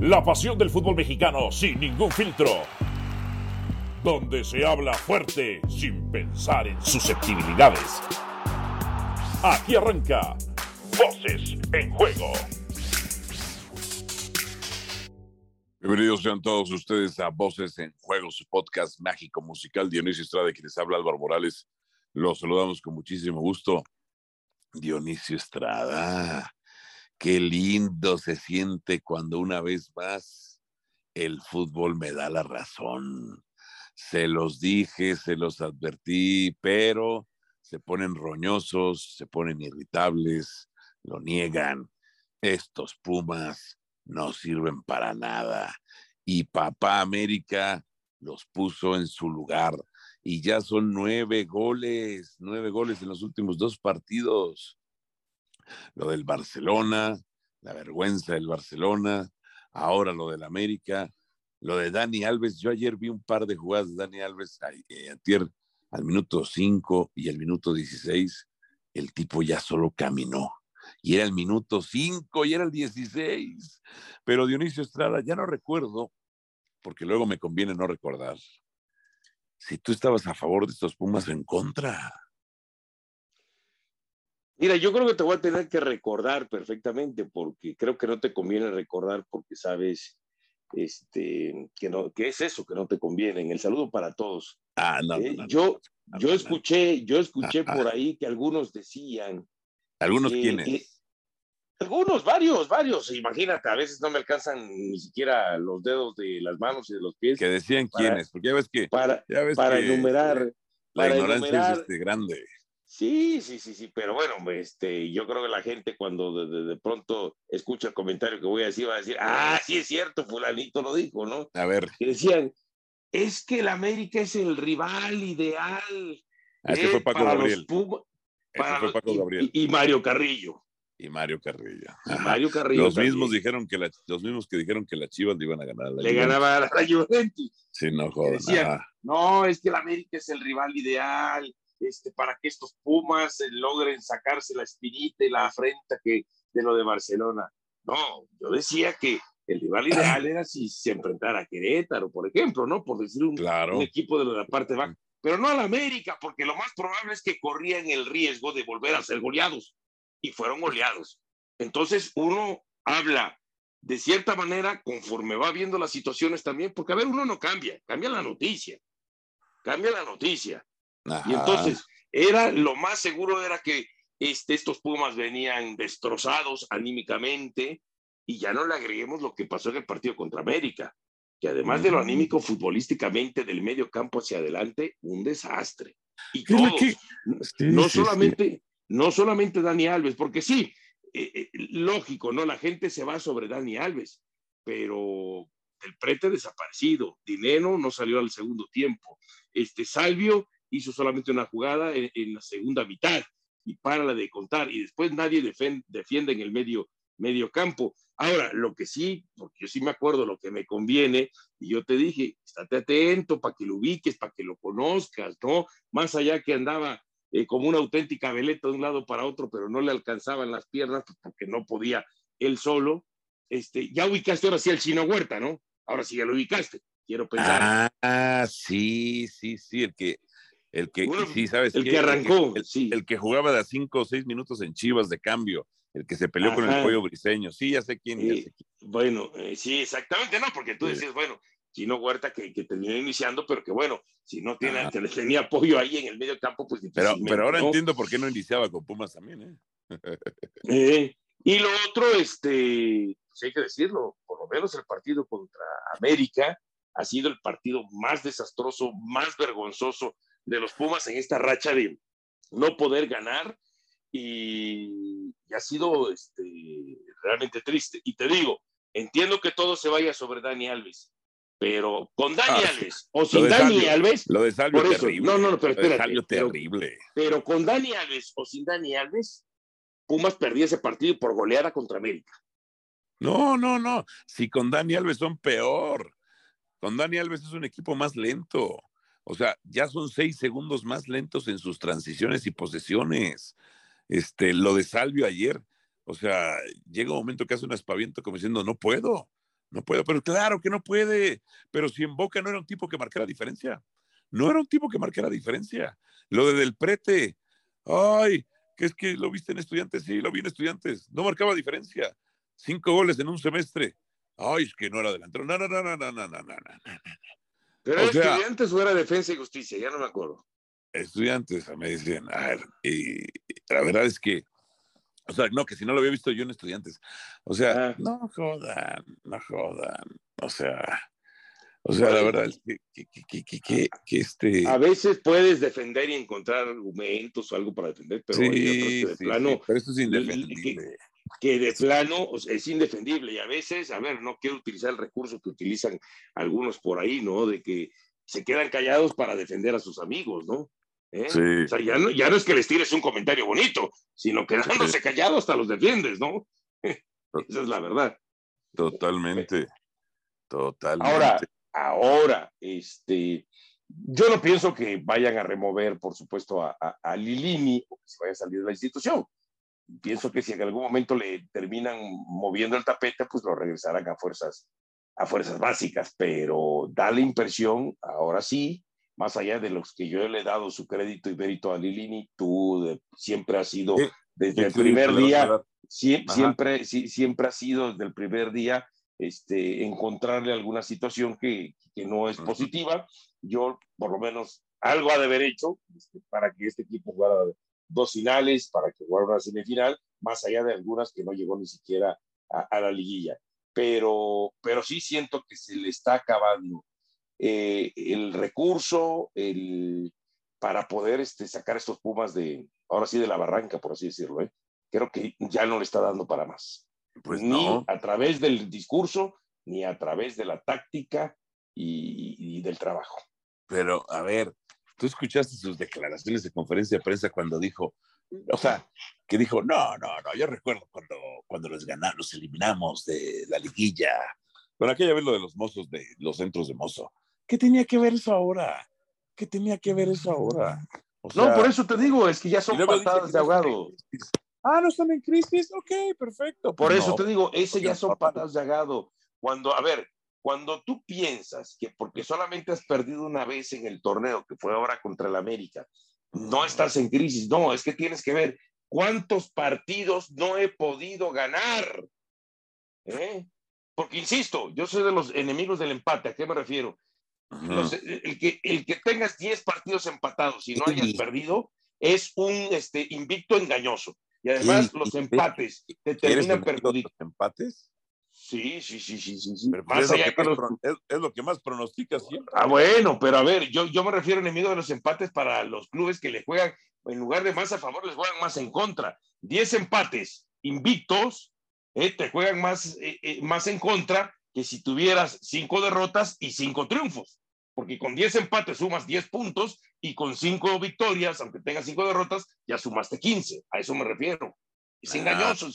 La pasión del fútbol mexicano sin ningún filtro. Donde se habla fuerte sin pensar en susceptibilidades. Aquí arranca Voces en Juego. Bienvenidos sean todos ustedes a Voces en Juego, su podcast mágico musical. Dionisio Estrada, quienes habla Álvaro Morales. Los saludamos con muchísimo gusto. Dionisio Estrada, qué lindo se siente cuando una vez más el fútbol me da la razón. Se los dije, se los advertí, pero se ponen roñosos, se ponen irritables, lo niegan. Estos Pumas no sirven para nada. Y Papá América los puso en su lugar. Y ya son nueve goles, nueve goles en los últimos dos partidos lo del Barcelona, la vergüenza del Barcelona, ahora lo del América, lo de Dani Alves. Yo ayer vi un par de jugadas de Dani Alves, eh, al minuto 5 y al minuto 16, el tipo ya solo caminó. Y era el minuto 5 y era el 16. Pero Dionisio Estrada, ya no recuerdo, porque luego me conviene no recordar, si tú estabas a favor de estos Pumas o en contra. Mira, yo creo que te voy a tener que recordar perfectamente, porque creo que no te conviene recordar porque sabes este, que, no, que es eso que no te conviene. En el saludo para todos. Ah, no, eh, yo, yo escuché, yo escuché por ahí que algunos decían. ¿Algunos quiénes? algunos, varios, varios. Imagínate, a veces no me alcanzan ni siquiera los dedos de las manos y de los pies. Que decían quiénes, porque ya ves que. Para, para enumerar. La ignorancia es este, grande. Sí, sí, sí, sí, pero bueno, este, yo creo que la gente cuando de, pronto escucha el comentario que voy a decir va a decir, ah, sí es cierto, fulanito lo dijo, ¿no? A ver. Que decían, es que el América es el rival ideal. Ah, ese fue Paco Gabriel. fue Paco Gabriel. Y, Mario Carrillo. Y Mario Carrillo. Mario Carrillo. Los mismos dijeron que los mismos que dijeron que la Chivas le iban a ganar a la Le ganaba a la Juventus. Sí, no jodas. no, es que el América es el rival ideal este, para que estos Pumas eh, logren sacarse la espinita y la afrenta que de lo de Barcelona. No, yo decía que el rival ideal era si se enfrentara a Querétaro, por ejemplo, ¿no? Por decir un, un equipo de la parte baja. Pero no al América, porque lo más probable es que corrían el riesgo de volver a ser goleados. Y fueron goleados. Entonces uno habla de cierta manera conforme va viendo las situaciones también, porque a ver, uno no cambia, cambia la noticia. Cambia la noticia. Y entonces, era lo más seguro era que este, estos Pumas venían destrozados anímicamente y ya no le agreguemos lo que pasó en el partido contra América, que además de lo anímico futbolísticamente del medio campo hacia adelante, un desastre. Y todos, no solamente, no solamente Dani Alves, porque sí, eh, eh, lógico, ¿no? La gente se va sobre Dani Alves, pero el prete desaparecido, Dinero no salió al segundo tiempo, este Salvio hizo solamente una jugada en, la segunda mitad y para la de contar y después nadie defiende en el medio, medio campo. Ahora, lo que sí, porque yo sí me acuerdo lo que me conviene, y yo te dije, estate atento para que lo ubiques, para que lo conozcas, ¿no? Más allá que andaba eh, como una auténtica veleta de un lado para otro, pero no le alcanzaban las piernas pues, porque no podía él solo. Este, ya ubicaste ahora sí al chino Huerta, ¿no? Ahora sí ya lo ubicaste, quiero pensar. Ah, sí, sí, sí, el que, el que, sí, ¿sabes el que arrancó, el, sí. el, que jugaba de a cinco o seis minutos en Chivas de cambio, el que se peleó con el pollo briseño. Sí, ya sé quién. Bueno, eh, sí, exactamente, no, porque tú decías, bueno, Chino Huerta que, que terminó iniciando, pero que bueno, si no tiene, que tenía apoyo ahí en el medio campo, pues Pero, pero ahora entiendo por qué no iniciaba con Pumas también, ¿eh? eh y lo otro, este, pues hay que decirlo, por lo menos el partido contra América ha sido el partido más desastroso, más vergonzoso de los Pumas en esta racha de no poder ganar y, ha sido este, realmente triste. Y te digo, entiendo que todo se vaya sobre Dani Alves, pero con Dani ah, Alves o sin Dani Alves. Lo de Salvio terrible. No, no, no, pero espérate. terrible. Pero, con Dani Alves o sin Dani Alves, Pumas perdía ese partido por goleada contra América. No, no, no. Si con Dani Alves son peor. Con Dani Alves es un equipo más lento. O sea, ya son seis segundos más lentos en sus transiciones y posesiones. Este, lo de Salvio ayer, o sea, llega un momento que hace un aspaviento como diciendo, no puedo, No puede, pero claro que no puede. Pero si en Boca no era un tipo que marcara diferencia. No era un tipo que marcara diferencia. Lo de Del Prete, ay, que es que lo viste en estudiantes, sí, lo vi en estudiantes. No marcaba diferencia. Cinco goles en un semestre. Ay, es que no era delantero. No, no, no, no, no, no, no, no. ¿Pero era estudiantes o era defensa y justicia? Ya no me acuerdo. Estudiantes, me dicen, a ver, y la verdad es que o sea, no, que si no lo había visto yo en estudiantes. O sea, ah. no jodan, no jodan. O sea, o sea, la verdad es que, que, que, que, este... A veces puedes defender y encontrar argumentos o algo para defender, pero sí, de plano... pero esto es indefendible. Que, de plano es indefendible y a veces, a ver, no quiero utilizar el recurso que utilizan algunos por ahí, ¿no? De que se quedan callados para defender a sus amigos, ¿no? ¿Eh? O sea, ya no, ya no es que les tires un comentario bonito, sino que quedándose callado hasta los defiendes, ¿no? Esa es la verdad. Totalmente. Totalmente. Ahora, ahora, este, yo no pienso que vayan a remover, por supuesto, a, a, Lilini o que se vaya a salir de la institución. Pienso que si en algún momento le terminan moviendo el tapete, pues lo regresarán a fuerzas, a fuerzas básicas, pero da la impresión, ahora sí, más allá de los que yo le he dado su crédito y mérito a Lilini, tú siempre has sido, desde el primer día, siempre, siempre ha sido desde el primer día este, encontrarle alguna situación que, que no es positiva. Yo, por lo menos, algo ha de haber hecho este, para que este equipo jugara dos finales, para que jugara una semifinal, más allá de algunas que no llegó ni siquiera a, a la liguilla. Pero, pero sí siento que se le está acabando eh, el recurso el, para poder este, sacar estos Pumas de, ahora sí, de la barranca, por así decirlo. ¿eh? Creo que ya no le está dando para más. Pues ni a través del discurso, ni a través de la táctica y, del trabajo. Pero, a ver, tú escuchaste sus declaraciones de conferencia de prensa cuando dijo, o sea, que dijo, no, no, no, yo recuerdo cuando, cuando los ganamos, los eliminamos de la liguilla. Bueno, aquella vez lo de los mozos, de los centros de mozo. ¿Qué tenía que ver eso ahora? ¿Qué tenía que ver eso ahora? no, por eso te digo, es que ya son patadas de ahogado. Ah, no están en crisis, ok, perfecto. Por eso te digo, ese ya son patadas de ahogado. Cuando, a ver, cuando tú piensas que porque solamente has perdido una vez en el torneo, que fue ahora contra el América, no estás en crisis, no, es que tienes que ver cuántos partidos no he podido ganar. ¿Eh? Porque, insisto, yo soy de los enemigos del empate, ¿a qué me refiero? el, que, el que tengas 10 partidos empatados y no hayas perdido es un este, invicto engañoso. Y además los empates te terminan perjudicando. ¿Los empates? Sí, sí, sí, sí, sí. Es, lo que más pronostica siempre. Ah, bueno, pero a ver, yo, yo me refiero enemigo de los empates para los clubes que le juegan, en lugar de más a favor, les juegan más en contra. 10 empates invictos, eh, te juegan más, eh, eh, más en contra que si tuvieras cinco derrotas y cinco triunfos porque con 10 empates sumas 10 puntos y con 5 victorias, aunque tengas 5 derrotas, ya sumaste 15. A eso me refiero. Es engañoso.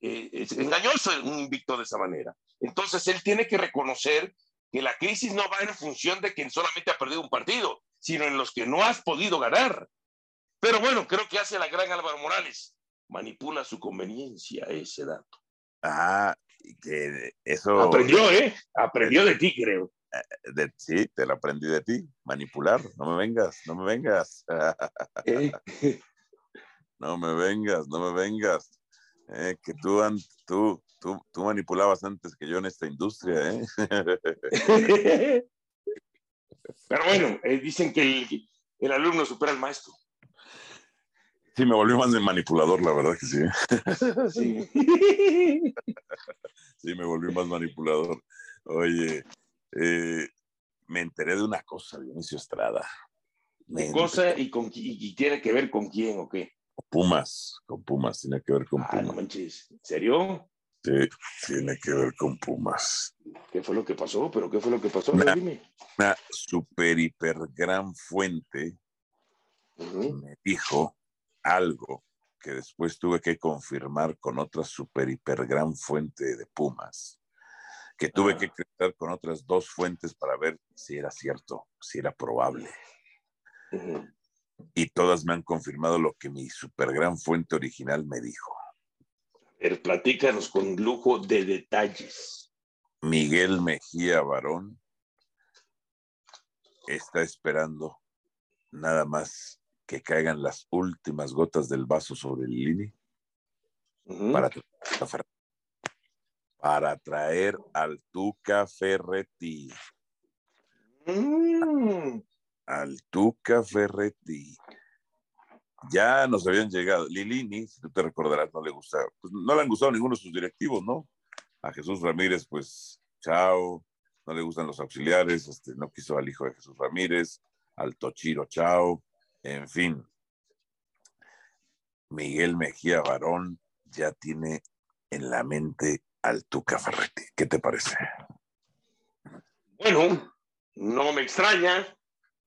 Eh, es engañoso un invicto de esa manera. Entonces, él tiene que reconocer que la crisis no va en función de quien solamente ha perdido un partido, sino en los que no has podido ganar. Pero bueno, creo que hace la gran Álvaro Morales. Manipula su conveniencia ese dato. Ah, que eso. Aprendió, ¿eh? Aprendió de ti, creo. De, sí, te lo aprendí de ti, manipular, no me vengas, no me vengas. no me vengas, no me vengas. Eh, que tú, tú, tú, tú manipulabas antes que yo en esta industria. ¿eh? Pero bueno, eh, dicen que el, el, alumno supera al maestro. Sí, me volvió más de manipulador, la verdad que sí. Sí, sí me volvió más manipulador. Oye, eh, me enteré de una cosa, Dionisio Estrada. ¿Qué cosa y, con, y, tiene que ver con quién o qué? Pumas, con Pumas, tiene que ver con Pumas. no manches, ¿en serio? Sí, tiene que ver con Pumas. ¿Qué fue lo que pasó? ¿Pero qué fue lo que pasó? Una, una super, hiper gran fuente me dijo algo que después tuve que confirmar con otra super, hiper gran fuente de Pumas que tuve que crear con otras dos fuentes para ver si era cierto, si era probable. Y todas me han confirmado lo que mi super gran fuente original me dijo. Pero platícanos con lujo de detalles. Miguel Mejía Barón está esperando nada más que caigan las últimas gotas del vaso sobre el Lini para, para traer al Tuca Ferretti. Mm. Al Tuca Ferretti. Ya nos habían llegado. Lilini, si tú te recordarás, no le gusta, pues no le han gustado ninguno de sus directivos, ¿no? A Jesús Ramírez, pues, chao. No le gustan los auxiliares, este, no quiso al hijo de Jesús Ramírez, al Tochiro, chao. En fin. Miguel Mejía Barón ya tiene en la mente al Tuca Ferretti. ¿Qué te parece? Bueno, no me extraña.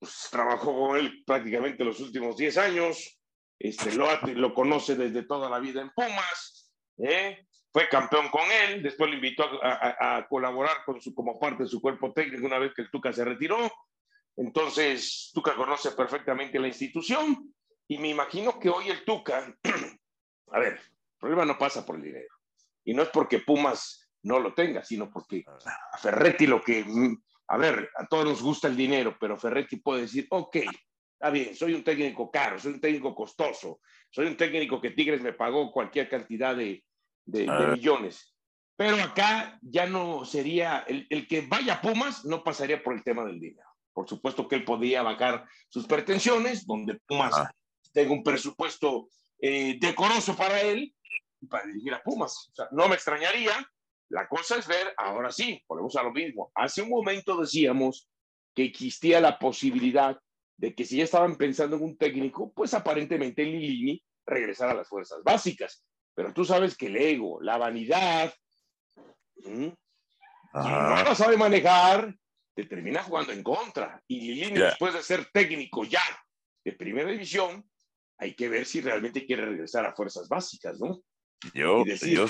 Pues, trabajó con él prácticamente los últimos 10 años. Este, lo, lo conoce desde toda la vida en Pumas. ¿eh? Fue campeón con él. Después lo invitó a, a- a colaborar con su, como parte de su cuerpo técnico una vez que el Tuca se retiró. Entonces, Tuca conoce perfectamente la institución. Y me imagino que hoy el Tuca, a ver, el problema no pasa por el dinero. Y no es porque Pumas no lo tenga, sino porque a Ferretti lo que, mm, a ver, a todos nos gusta el dinero, pero Ferretti puede decir, ok, está bien, soy un técnico caro, soy un técnico costoso, soy un técnico que Tigres me pagó cualquier cantidad de, de- de millones. Pero acá ya no sería, el, el que vaya a Pumas no pasaría por el tema del dinero. Por supuesto que él podría bajar sus pretensiones, donde Pumas Ah. tenga un presupuesto eh, decoroso para él, para dirigir a Pumas. O sea, no me extrañaría. La cosa es ver, ahora sí, volvemos a lo mismo. Hace un momento decíamos que existía la posibilidad de que si ya estaban pensando en un técnico, pues aparentemente Lilini regresara a las fuerzas básicas. Pero tú sabes que el ego, la vanidad, no la sabe manejar, te termina jugando en contra. Y Lilini, Ya. después de ser técnico ya de primera división, hay que ver si realmente quiere regresar a fuerzas básicas, ¿no? Yo, y, decir, yo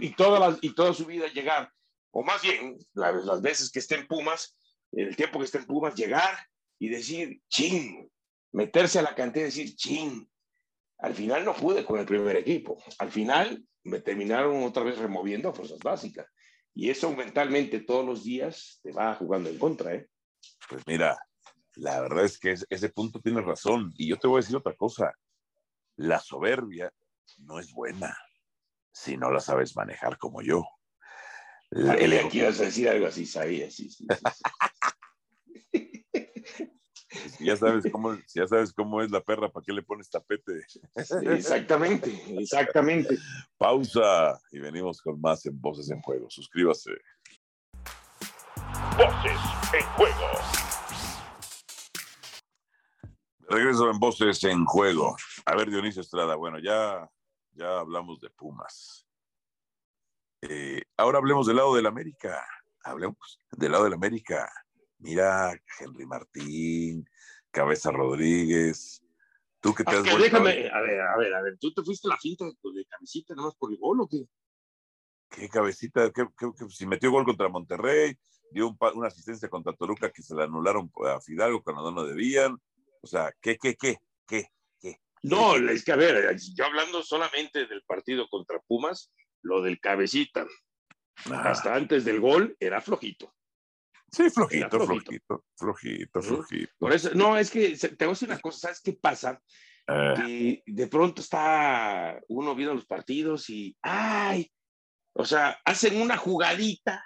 y, toda la- y toda su vida llegar, o más bien la- las veces que esté en Pumas, el tiempo que esté en Pumas, llegar y decir, ching, meterse a la cantidad y decir, ching. Al final no pude con el primer equipo. Al final me terminaron otra vez removiendo a fuerzas básicas. Y eso mentalmente todos los días te va jugando en contra, ¿eh? Pues mira, la verdad es que es- ese punto tiene razón. Y yo te voy a decir otra cosa. La soberbia no es buena si no la sabes manejar como yo. La- el Sabía ego- que ibas a decir algo así, sabía, sí, sí, sí, sí. si ya sabes cómo, ya sabes cómo es la perra, ¿para qué le pones tapete? Exactamente, exactamente. Pausa y venimos con más en Voces en Juego. Suscríbase. Voces en juego. Regreso en Voces en Juego. A ver, Dionisio Estrada, bueno, ya, ya hablamos de Pumas. Eh, ahora hablemos del lado del América. Hablemos del lado del América. Mira, Henry Martín, Cabeza Rodríguez. Tú que te has Aunque vuelto- déjame, a ver, a ver, a ver, ¿tú te fuiste a la finta de, de camisita nada más por el gol o qué? ¿Qué cabecita? ¿Qué, qué- qué- si metió gol contra Monterrey, dio un una asistencia contra Toluca que se le anularon a Fidalgo cuando no debían. O sea, ¿qué, qué, qué, qué? No, es que a ver, yo hablando solamente del partido contra Pumas, lo del cabecita, Ah, hasta antes del gol, era flojito. sí, flojito, flojito. flojito, flojito. Por eso, no, es que te voy a decir una cosa, ¿sabes qué pasa? Eh, Que de pronto está uno viendo los partidos y, ay, o sea, hacen una jugadita.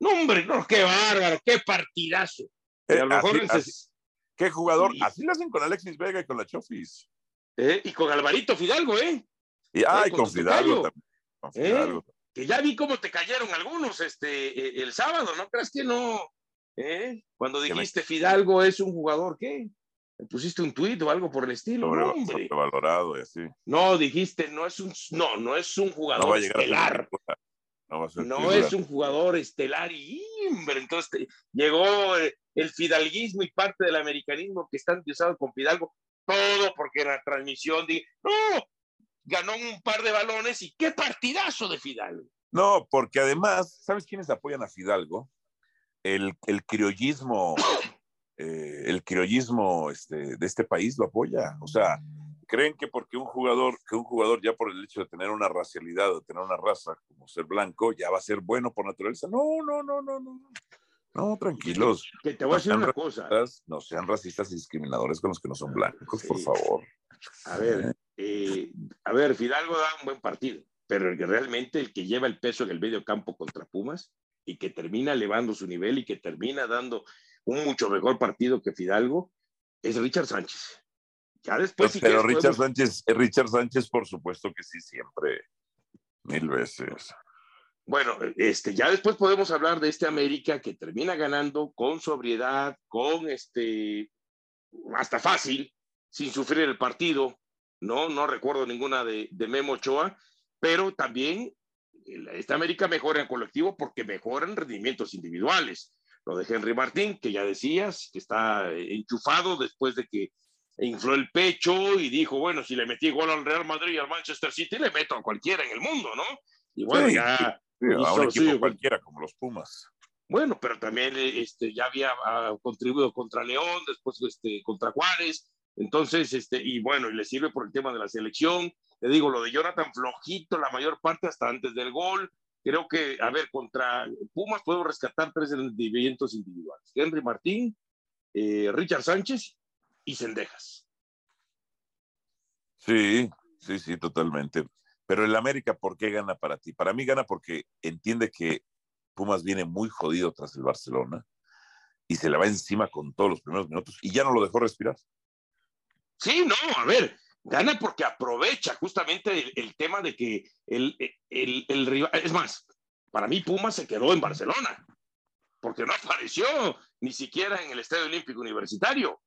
No, hombre, no, qué bárbaro, qué partidazo. Y a lo Eh, mejor así- ¿Qué jugador? Sí. Así lo hacen con Alexis Vega y con la Chofis. ¿eh? Y con Alvarito Fidalgo, ¿eh? Y ay, con con Fidalgo también. Con ¿Eh? Fidalgo. que ya vi cómo te cayeron algunos este, eh, el sábado, ¿no crees que no? ¿Eh? Cuando me- dijiste Fidalgo es un jugador, ¿qué? ¿Le pusiste un tuit o algo por el estilo? Sobre- no, hombre. sobrevalorado y así. No, dijiste, no es un, no, no es un No jugador va a llegar a ser estelar. No No es un jugador estelar y hombre, entonces te- llegó eh, el fidalguismo y parte del americanismo que están usados con Fidalgo, todo porque la transmisión di, no, ganó un par de balones y qué partidazo de Fidalgo. No, porque además, ¿sabes quiénes apoyan a Fidalgo? El, el criollismo, eh, el criollismo este, de este país lo apoya. O sea, creen que porque un jugador, que un jugador ya por el hecho de tener una racialidad, de tener una raza como ser blanco, ya va a ser bueno por naturaleza. No, no, no, no, no. No, tranquilos. Que te voy a decir una cosa. No sean racistas y discriminadores con los que no son blancos, por favor. A ver, eh, a ver, Fidalgo da un buen partido, pero el que realmente el que lleva el peso en el medio campo contra Pumas y que termina elevando su nivel y que termina dando un mucho mejor partido que Fidalgo es Richard Sánchez. Ya después, pero Richard Sánchez, eh, Richard Sánchez, por supuesto que sí, siempre, mil veces. Bueno, este, ya después podemos hablar de este América que termina ganando con sobriedad, con este, hasta fácil, sin sufrir el partido. No, no recuerdo ninguna de, de Memo Ochoa, pero también esta América mejora en colectivo porque mejoran rendimientos individuales. Lo de Henry Martín, que ya decías, que está enchufado después de que infló el pecho y dijo, bueno, si le metí gol al Real Madrid y al Manchester City, le meto a cualquiera en el mundo, ¿no? Y bueno, ya... a un equipo cualquiera, como los Pumas. Bueno, pero también este, ya había ah, contribuido contra León, después este, contra Juárez, entonces, este, y bueno, y le sirve por el tema de la selección. Le digo, lo de Jonathan flojito la mayor parte hasta antes del gol. Creo que, a ver, contra Pumas puedo rescatar tres rendimientos individuales. Henry Martín, eh, Richard Sánchez y Cendejas. Sí, sí, sí, totalmente. Pero el América, ¿por qué gana para ti? Para mí gana porque entiende que Pumas viene muy jodido tras el Barcelona y se le va encima con todos los primeros minutos y ya no lo dejó respirar. Sí, no, a ver, gana porque aprovecha justamente el, tema de que el, el, el, rival, es más, para mí Pumas se quedó en Barcelona, porque no apareció ni siquiera en el Estadio Olímpico Universitario.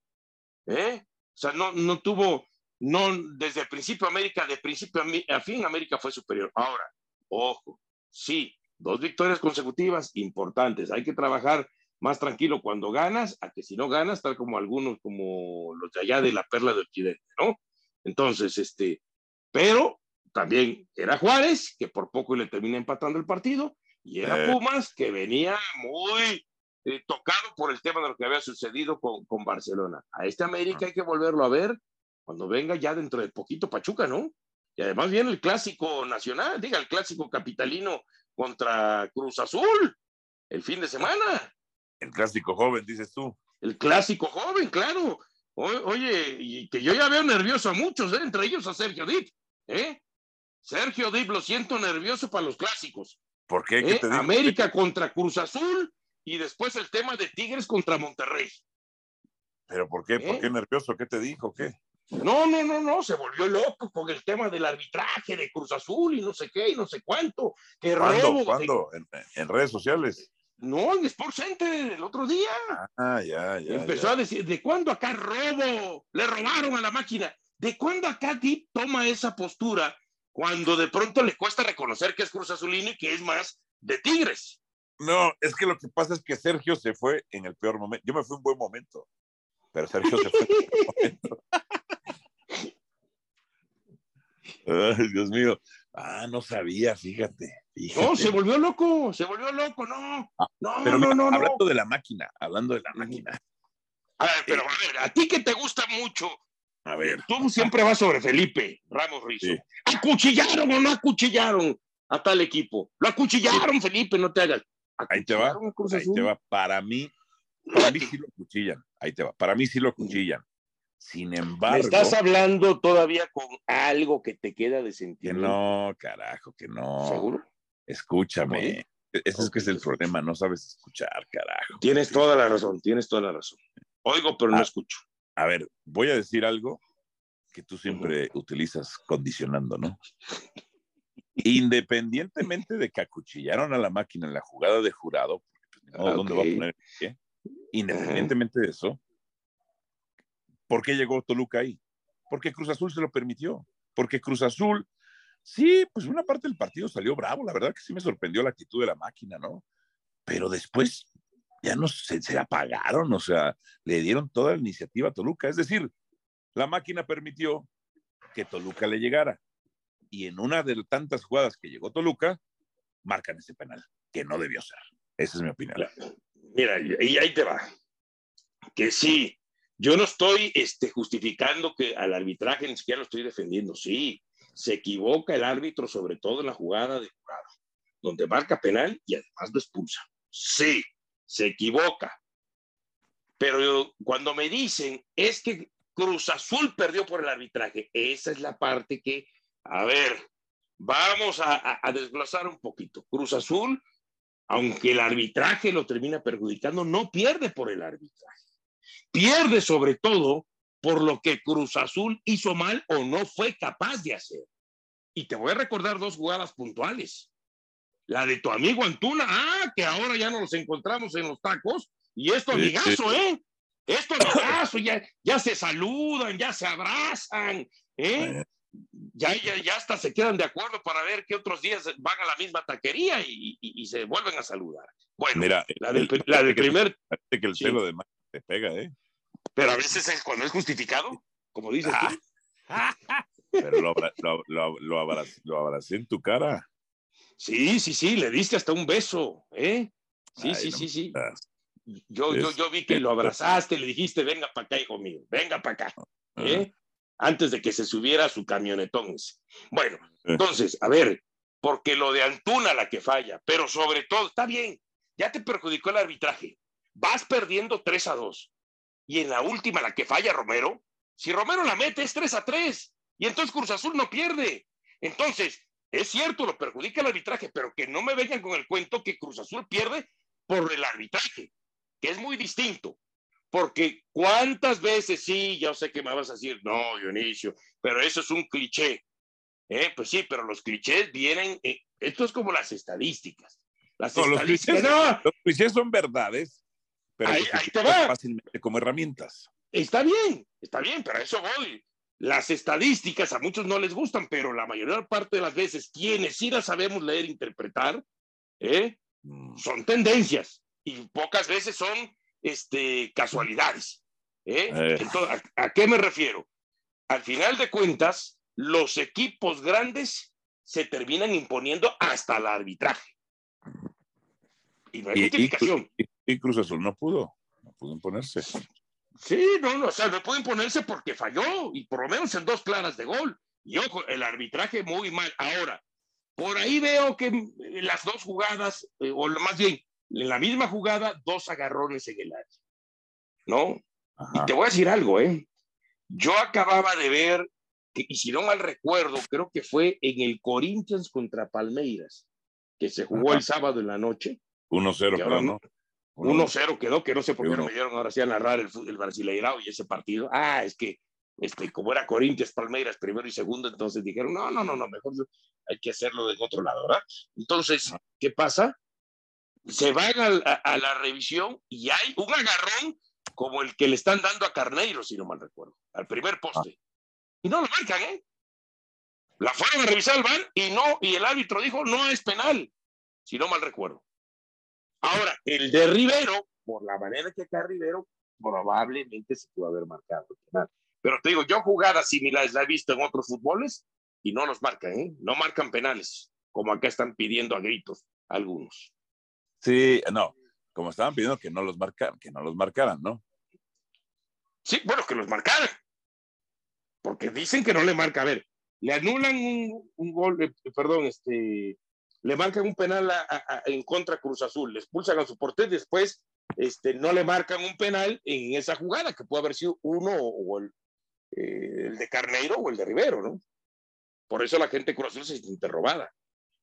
¿eh? O sea, no, no tuvo, no, desde el principio América, de principio a fin América fue superior. Ahora, ojo, sí, dos victorias consecutivas importantes. Hay que trabajar más tranquilo cuando ganas, a que si no ganas, tal como algunos, como los de allá de la perla de Occidente, ¿no? Entonces, este, pero también era Juárez, que por poco le termina empatando el partido, y era eh. Pumas, que venía muy eh, tocado por el tema de lo que había sucedido con, con Barcelona. A este América hay que volverlo a ver cuando venga ya dentro de poquito Pachuca, ¿no? Y además viene el clásico nacional, diga, el clásico capitalino contra Cruz Azul, el fin de semana. El clásico joven, dices tú. El clásico joven, claro. oye, y que yo ya veo nervioso a muchos, ¿eh? entre ellos a Sergio Dip. ¿eh? Sergio Dip, lo siento nervioso para los clásicos. ¿Por qué? ¿Eh? América contra Cruz Azul y después el tema de Tigres contra Monterrey. ¿Pero por qué? ¿Por ¿Eh? qué nervioso? ¿Qué te dijo? ¿Qué? No, no, no, no, se volvió loco con el tema del arbitraje de Cruz Azul y no sé qué y no sé cuánto. ¿Cuándo? ¿Cuándo? ¿En, redes sociales? No, en Sport Center el otro día. Ah, ya, ya. Empezó a decir, ¿de cuándo acá robo? Le robaron a la máquina. ¿De cuándo acá Deep toma esa postura cuando de pronto le cuesta reconocer que es Cruz Azulino y que es más de Tigres? No, es que lo que pasa es que Sergio se fue en el peor momento. Yo me fui en un buen momento, pero Sergio se fue en el peor momento. Ay, Dios mío. Ah, no sabía, fíjate, No, se volvió loco, se volvió loco, no. Ah, no, pero no, no, Hablando de la máquina, hablando de la máquina. A ver, pero a ver, a ti que te gusta mucho. A ver. Tú siempre vas sobre Felipe Ramos Rizzo. ¿Acuchillaron o no acuchillaron a tal equipo? Lo acuchillaron, Felipe, no te hagas. Ahí te va. Ahí te va. Para mí, para mí sí lo acuchillan. Ahí te va. Para mí sí lo acuchillan. Sin embargo. estás hablando todavía con algo que te queda de sentir. Que no, carajo, que no. ¿Seguro? Escúchame. Ese es que es el problema, no sabes escuchar, carajo. Tienes toda la razón, tienes toda la razón. Oigo, pero no ah, escucho. A ver, voy a decir algo que tú siempre utilizas condicionando, ¿no? Independientemente de que acuchillaron a la máquina en la jugada de jurado, pues, ¿dónde va a poner Independientemente de eso, ¿Por qué llegó Toluca ahí? Porque Cruz Azul se lo permitió. Porque Cruz Azul, sí, pues una parte del partido salió bravo. La verdad que sí me sorprendió la actitud de la máquina, ¿no? Pero después ya no se, se apagaron, o sea, le dieron toda la iniciativa a Toluca. Es decir, la máquina permitió que Toluca le llegara. Y en una de tantas jugadas que llegó Toluca, marcan ese penal, que no debió ser. Esa es mi opinión. Mira, y ahí te va. Que sí, yo no estoy este, justificando que al arbitraje ni siquiera lo estoy defendiendo. Sí, se equivoca el árbitro, sobre todo en la jugada de jugada, donde marca penal y además lo expulsa. Sí, se equivoca. Pero cuando me dicen es que Cruz Azul perdió por el arbitraje, esa es la parte que, a ver, vamos a, a desglosar un poquito. Cruz Azul, aunque el arbitraje lo termina perjudicando, no pierde por el arbitraje. Pierde sobre todo por lo que Cruz Azul hizo mal o no fue capaz de hacer. Y te voy a recordar dos jugadas puntuales. La de tu amigo Antuna, ah, que ahora ya nos encontramos en los tacos, y esto amigazo, ¿eh? Esto amigazo, ya, ya se saludan, ya se abrazan, ¿eh? Ya, ya, ya hasta se quedan de acuerdo para ver qué otros días van a la misma taquería y, y, se vuelven a saludar. Bueno, Mira, la del, la del primer... Parece que el celo de más te pega, ¿eh? Pero a veces es cuando es justificado, como dices tú. Pero lo, lo, lo, lo, abracé, lo abracé en tu cara. Sí, sí, sí, le diste hasta un beso, ¿eh? Sí, Ay, sí, no sí, sí. Yo, yo, yo vi que lo abrazaste, le dijiste, venga para acá, hijo mío, venga para acá, ¿eh? Antes de que se subiera a su camionetón. ese. Bueno, entonces, a ver, porque lo de Antuna la que falla, pero sobre todo, está bien, ya te perjudicó el arbitraje. Vas perdiendo 3 a 2. Y en la última, la que falla Romero, si Romero la mete es 3 a 3. Y entonces Cruz Azul no pierde. Entonces, es cierto, lo perjudica el arbitraje, pero que no me vengan con el cuento que Cruz Azul pierde por el arbitraje, que es muy distinto. Porque cuántas veces, sí, ya sé que me vas a decir, no, Dionisio, pero eso es un cliché. ¿Eh? Pues sí, pero los clichés vienen, eh, esto es como las estadísticas. Las No, los estadísticas, clichés, no, los clichés son verdades, pero Ahí- que se ahí te va. fácilmente como herramientas. Está bien, está bien, pero a eso voy. Las estadísticas a muchos no les gustan, pero la mayor parte de las veces, quienes sí las sabemos leer e interpretar, ¿eh? Mm. son tendencias y pocas veces son este, casualidades. ¿eh? Eh. Entonces, ¿a, a qué me refiero? Al final de cuentas, los equipos grandes se terminan imponiendo hasta el arbitraje. Y no hay Y- y- justificación. Y, y Cruz Azul no pudo, no pudo imponerse. Sí, no, no, o sea, no puede imponerse porque falló y por lo menos en dos claras de gol. Y ojo, el arbitraje muy mal. Ahora, por ahí veo que las dos jugadas, eh, o más bien, en la misma jugada, dos agarrones en el área. ¿No? Ajá. Y te voy a decir algo, ¿eh? Yo acababa de ver, que, y si no mal recuerdo, creo que fue en el Corinthians contra Palmeiras, que se jugó Ajá. el sábado en la noche. 1-0, que ahora creo, ¿no? 1-0 quedó, que no sé por qué no me dieron ahora sí a narrar el, el Brasileirao y ese partido. Ah, es que este, como era Corinthians, Palmeiras primero y segundo, entonces dijeron, no, no, no, no, mejor hay que hacerlo de otro lado, ¿verdad? Entonces, ¿qué pasa? Se van a, a la revisión y hay un agarrón como el que le están dando a Carneiro, si no mal recuerdo, al primer poste. Y no lo marcan, ¿eh? La fueron a revisar VAR y no, y el árbitro dijo, no es penal, si no mal recuerdo. Ahora, el de Rivero, por la manera que está Rivero, probablemente se pudo haber marcado. Pero te digo, yo jugadas similares la he visto en otros fútboles y no los marcan, ¿eh? No marcan penales, como acá están pidiendo a gritos algunos. Sí, no, como estaban pidiendo que no los marcaran, que no los marcaran, ¿no? Sí, bueno, que los marcaran. Porque dicen que no le marca. A ver, le anulan un, un gol, eh, perdón, este, le marcan un penal a- a- a- en contra Cruz Azul, le expulsan a su portero, después este, no le marcan un penal en esa jugada, que puede haber sido uno o, el, eh, el de Carneiro o el de Rivero, ¿no? Por eso la gente de Cruz Azul se siente robada.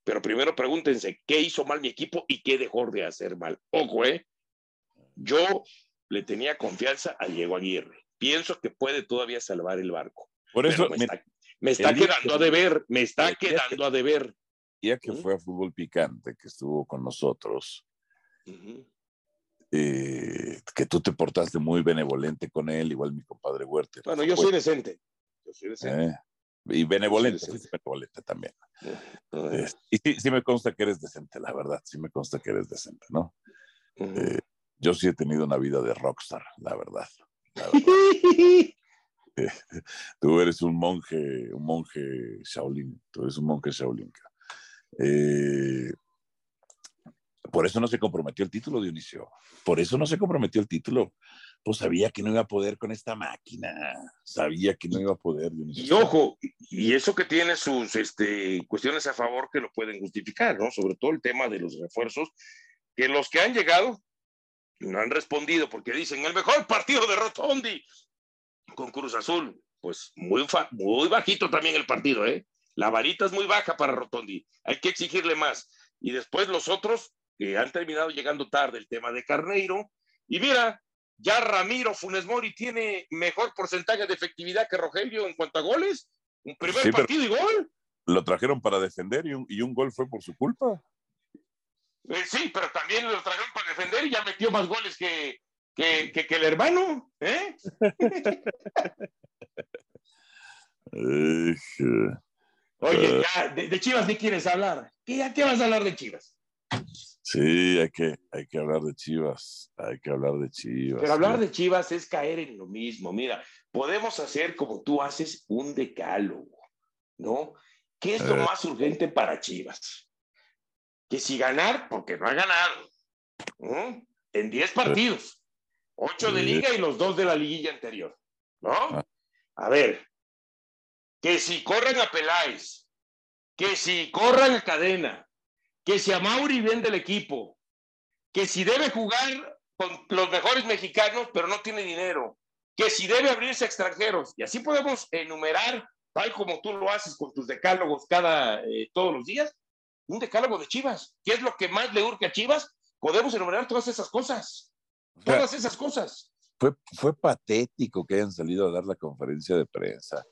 Pero primero pregúntense, ¿qué hizo mal mi equipo y qué dejó de hacer mal? Ojo, ¿eh? Yo le tenía confianza a Diego Aguirre. Pienso que puede todavía salvar el barco. Por Pero eso, me está, me quedando que- a deber, me está que- quedando a deber. Día que fue a Fútbol Picante, que estuvo con nosotros, eh, que tú te portaste muy benevolente con él, igual mi compadre Huerta. Bueno, yo soy decente. Yo soy decente. Eh, y benevolente, fuiste benevolente también. Eh, y sí, sí me consta que eres decente, la verdad, sí me consta que eres decente, ¿no? Yo sí he tenido una vida de rockstar, la verdad. la verdad. Tú eres un monje, un monje Shaolin, tú eres un monje Shaolin. Eh, por eso no se comprometió el título, Dionisio. Por eso no se comprometió el título. pues sabía que no iba a poder con esta máquina, sabía que no iba a poder. Y ojo, y eso que tiene sus este, cuestiones a favor que lo pueden justificar, ¿no? Sobre todo el tema de los refuerzos, que los que han llegado no han respondido porque dicen el mejor partido de Rotondi con Cruz Azul. Pues muy, muy bajito también el partido, ¿eh? La varita es muy baja para Rotondi, hay que exigirle más. Y después los otros que han terminado llegando tarde, el tema de Carneiro. Y mira, ya Ramiro Funes Mori tiene mejor porcentaje de efectividad que Rogelio en cuanto a goles. Un primer partido y gol. Lo trajeron para defender y un, y un gol fue por su culpa. Eh, sí, pero también lo trajeron para defender y ya metió más goles que, que, que, el hermano. ¿eh? Oye, ya, de, Chivas ni quieres hablar. ¿Qué, ¿Qué vas a hablar de Chivas? Sí, hay que, hay que hablar de Chivas, hay que hablar de Chivas. Pero hablar de Chivas es caer en lo mismo. Mira, podemos hacer como tú haces un decálogo, ¿no? ¿Qué es lo más urgente para Chivas? Que si ganar, porque no ha ganado, en 10 partidos, 8 de liga y los 2 de la liguilla anterior, ¿no? Ah. A ver, que si corren a Peláez, que si corran a Cadena, que si a Mauri vende el equipo, que si debe jugar con los mejores mexicanos, pero no tiene dinero, que si debe abrirse a extranjeros. Y así podemos enumerar, tal como tú lo haces con tus decálogos cada, eh, todos los días, un decálogo de Chivas. ¿Qué es lo que más le urge a Chivas? Podemos enumerar todas esas cosas. Todas esas cosas. Fue, fue patético que hayan salido a dar la conferencia de prensa.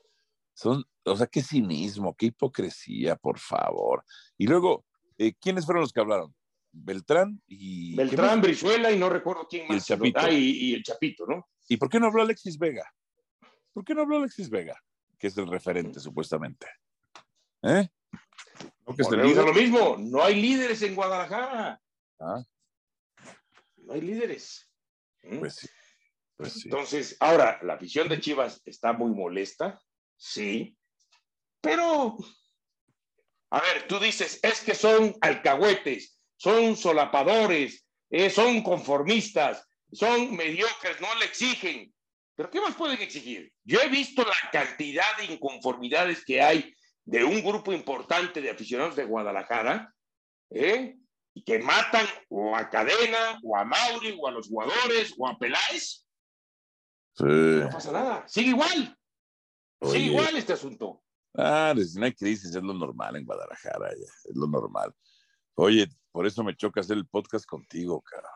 Son, o sea, qué cinismo, qué hipocresía, por favor. Y luego, eh, ¿Quiénes fueron los que hablaron? Beltrán y. Beltrán, Brizuela y no recuerdo quién más. Y el Chapito. Ah, y, el Chapito, ¿no? ¿Y por qué no habló Alexis Vega? ¿Por qué no habló Alexis Vega? Que es el referente, supuestamente. ¿Eh? ¿No que lo mismo, no hay líderes en Guadalajara. Ah. No hay líderes. ¿Mm? Pues sí. Pues sí. Entonces, ahora, la afición de Chivas está muy molesta, sí, pero a ver, tú dices, es que son alcahuetes, son solapadores, eh, son conformistas, son mediocres, no le exigen. ¿Pero qué más pueden exigir? Yo he visto la cantidad de inconformidades que hay de un grupo importante de aficionados de Guadalajara, ¿eh? y que matan o a Cadena, o a Mauri, o a los jugadores, o a Peláez. Sí. No pasa nada, sigue igual. Sigue igual este asunto. Ah, no hay crisis, es lo normal en Guadalajara, es lo normal. Oye, por eso me choca hacer el podcast contigo, cara.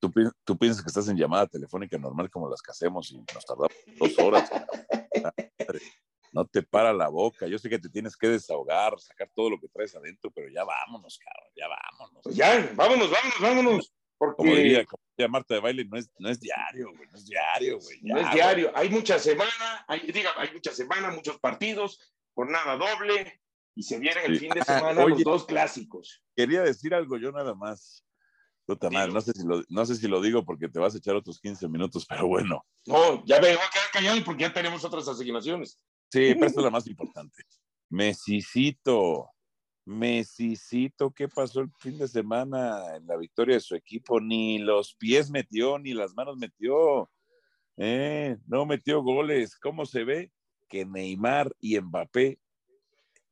¿Tú, tú piensas que estás en llamada telefónica normal como las que hacemos y nos tardamos dos horas. no te para la boca. Yo sé que te tienes que desahogar, sacar todo lo que traes adentro, pero ya vámonos, cabrón, ya vámonos. Pues ya, vámonos, vámonos, vámonos. Porque... Como diría, Marta de baile, no es, no es diario, güey, no es diario, güey. no es diario, hay mucha semana, hay, diga, hay mucha semana, muchos partidos, jornada doble, y se vienen el fin de semana los dos clásicos. Quería decir algo yo nada más. Puta madre, no sé, si lo, no sé si lo digo porque te vas a echar otros 15 minutos, pero bueno. No, ya me voy a quedar callado porque ya tenemos otras asignaciones. Sí, pero esta es la más importante. Mesicito, Mesicito, ¿qué pasó el fin de semana en la victoria de su equipo? Ni los pies metió, ni las manos metió. Eh, no metió goles. ¿Cómo se ve? Que Neymar y Mbappé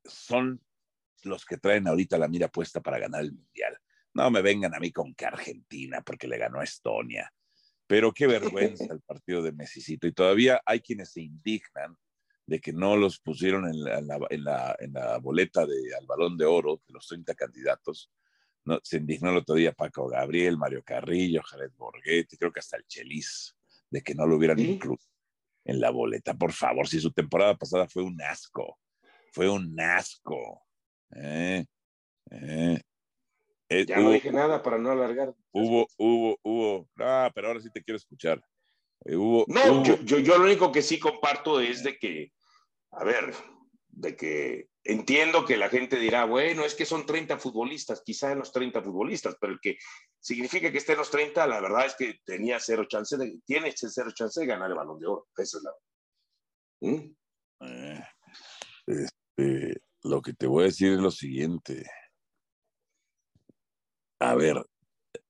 son los que traen ahorita la mira puesta para ganar el Mundial. No me vengan a mí con que Argentina, porque le ganó a Estonia. Pero qué vergüenza el partido de Mesicito. Y todavía hay quienes se indignan de que no los pusieron en la, en la, en la, boleta de, al balón de oro de los 30 candidatos. No, se indignó el otro día Paco Gabriel, Mario Carrillo, Jared Borghetti, creo que hasta el Chelis, de que no lo hubieran incluido en la boleta. Por favor, si su temporada pasada fue un asco, fue un asco. Eh, eh, eh, ya no dije nada para no alargar. Hubo, hubo, hubo. Ah, pero ahora sí te quiero escuchar. Hubo, no, Yo, yo, yo, lo único que sí comparto es de que a ver, de que entiendo que la gente dirá, bueno, es que son 30 futbolistas, quizá en los 30 futbolistas, pero el que significa que esté en los 30, la verdad es que tenía cero chance de, tiene cero chance de ganar el balón de oro. Esa es la. ¿Mm? Eh, este, lo que te voy a decir es lo siguiente. A ver,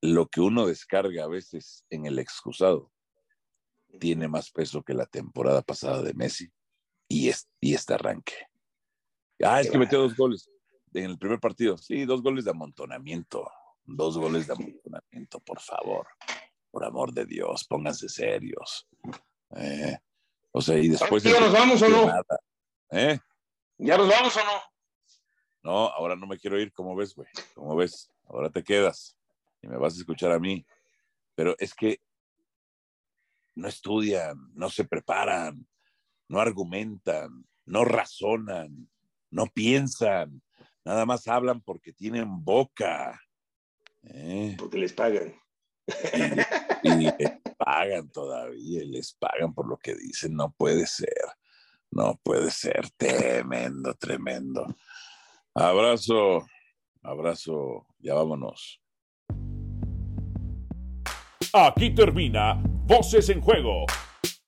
lo que uno descarga a veces en el excusado, tiene más peso que la temporada pasada de Messi y, y este arranque. Ah, es que metió dos goles en el primer partido. Sí, dos goles de amontonamiento. Dos goles de amontonamiento, por favor. Por amor de Dios, pónganse serios. Eh, o sea, y después. ¿Ya nos vamos o no? ¿Eh? ¿Ya nos vamos o no? No, ahora no me quiero ir, como ves, güey? Como ves? Ahora te quedas y me vas a escuchar a mí. Pero es que no estudian, no se preparan, no argumentan, no razonan, no piensan, nada más hablan porque tienen boca. ¿eh? Porque les pagan. Y, y, les pagan todavía, y les pagan por lo que dicen, no puede ser, no puede ser, tremendo, tremendo. Abrazo, abrazo, ya vámonos. Aquí termina Voces en Juego.